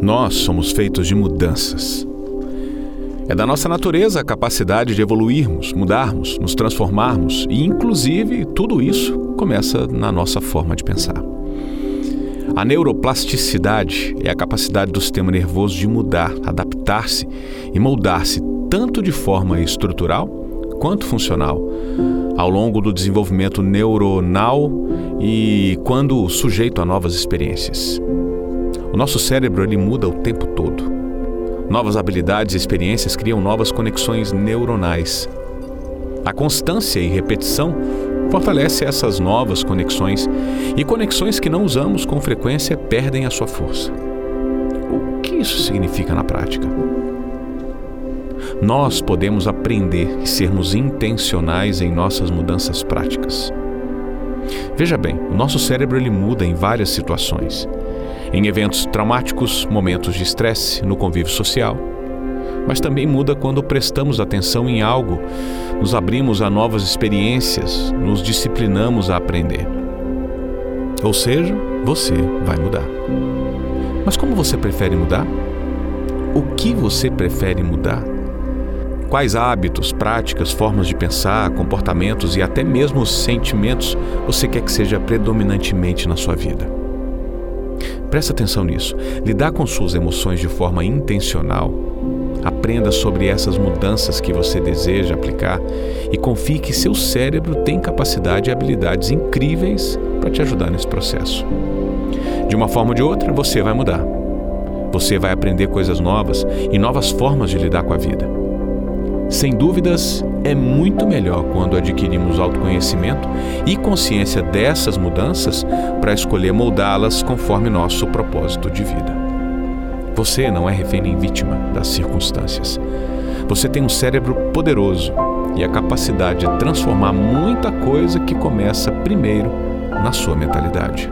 Nós somos feitos de mudanças. É da nossa natureza a capacidade de evoluirmos, mudarmos, nos transformarmos e, inclusive, tudo isso começa na nossa forma de pensar. A neuroplasticidade é a capacidade do sistema nervoso de mudar, adaptar-se e moldar-se tanto de forma estrutural quanto funcional ao longo do desenvolvimento neuronal e quando sujeito a novas experiências. Nosso cérebro ele muda o tempo todo. Novas habilidades e experiências criam novas conexões neuronais. A constância e repetição fortalece essas novas conexões e conexões que não usamos com frequência perdem a sua força. O que isso significa na prática? Nós podemos aprender e sermos intencionais em nossas mudanças práticas. Veja bem, o nosso cérebro ele muda em várias situações em eventos traumáticos, momentos de estresse, no convívio social. Mas também muda quando prestamos atenção em algo, nos abrimos a novas experiências, nos disciplinamos a aprender. Ou seja, você vai mudar. Mas como você prefere mudar? O que você prefere mudar? Quais hábitos, práticas, formas de pensar, comportamentos e até mesmo sentimentos você quer que seja predominantemente na sua vida? Presta atenção nisso. Lidar com suas emoções de forma intencional. Aprenda sobre essas mudanças que você deseja aplicar e confie que seu cérebro tem capacidade e habilidades incríveis para te ajudar nesse processo. De uma forma ou de outra, você vai mudar. Você vai aprender coisas novas e novas formas de lidar com a vida. Sem dúvidas, é muito melhor quando adquirimos autoconhecimento e consciência dessas mudanças para escolher moldá-las conforme nosso propósito de vida. Você não é refém nem vítima das circunstâncias. Você tem um cérebro poderoso e a capacidade de transformar muita coisa que começa primeiro na sua mentalidade.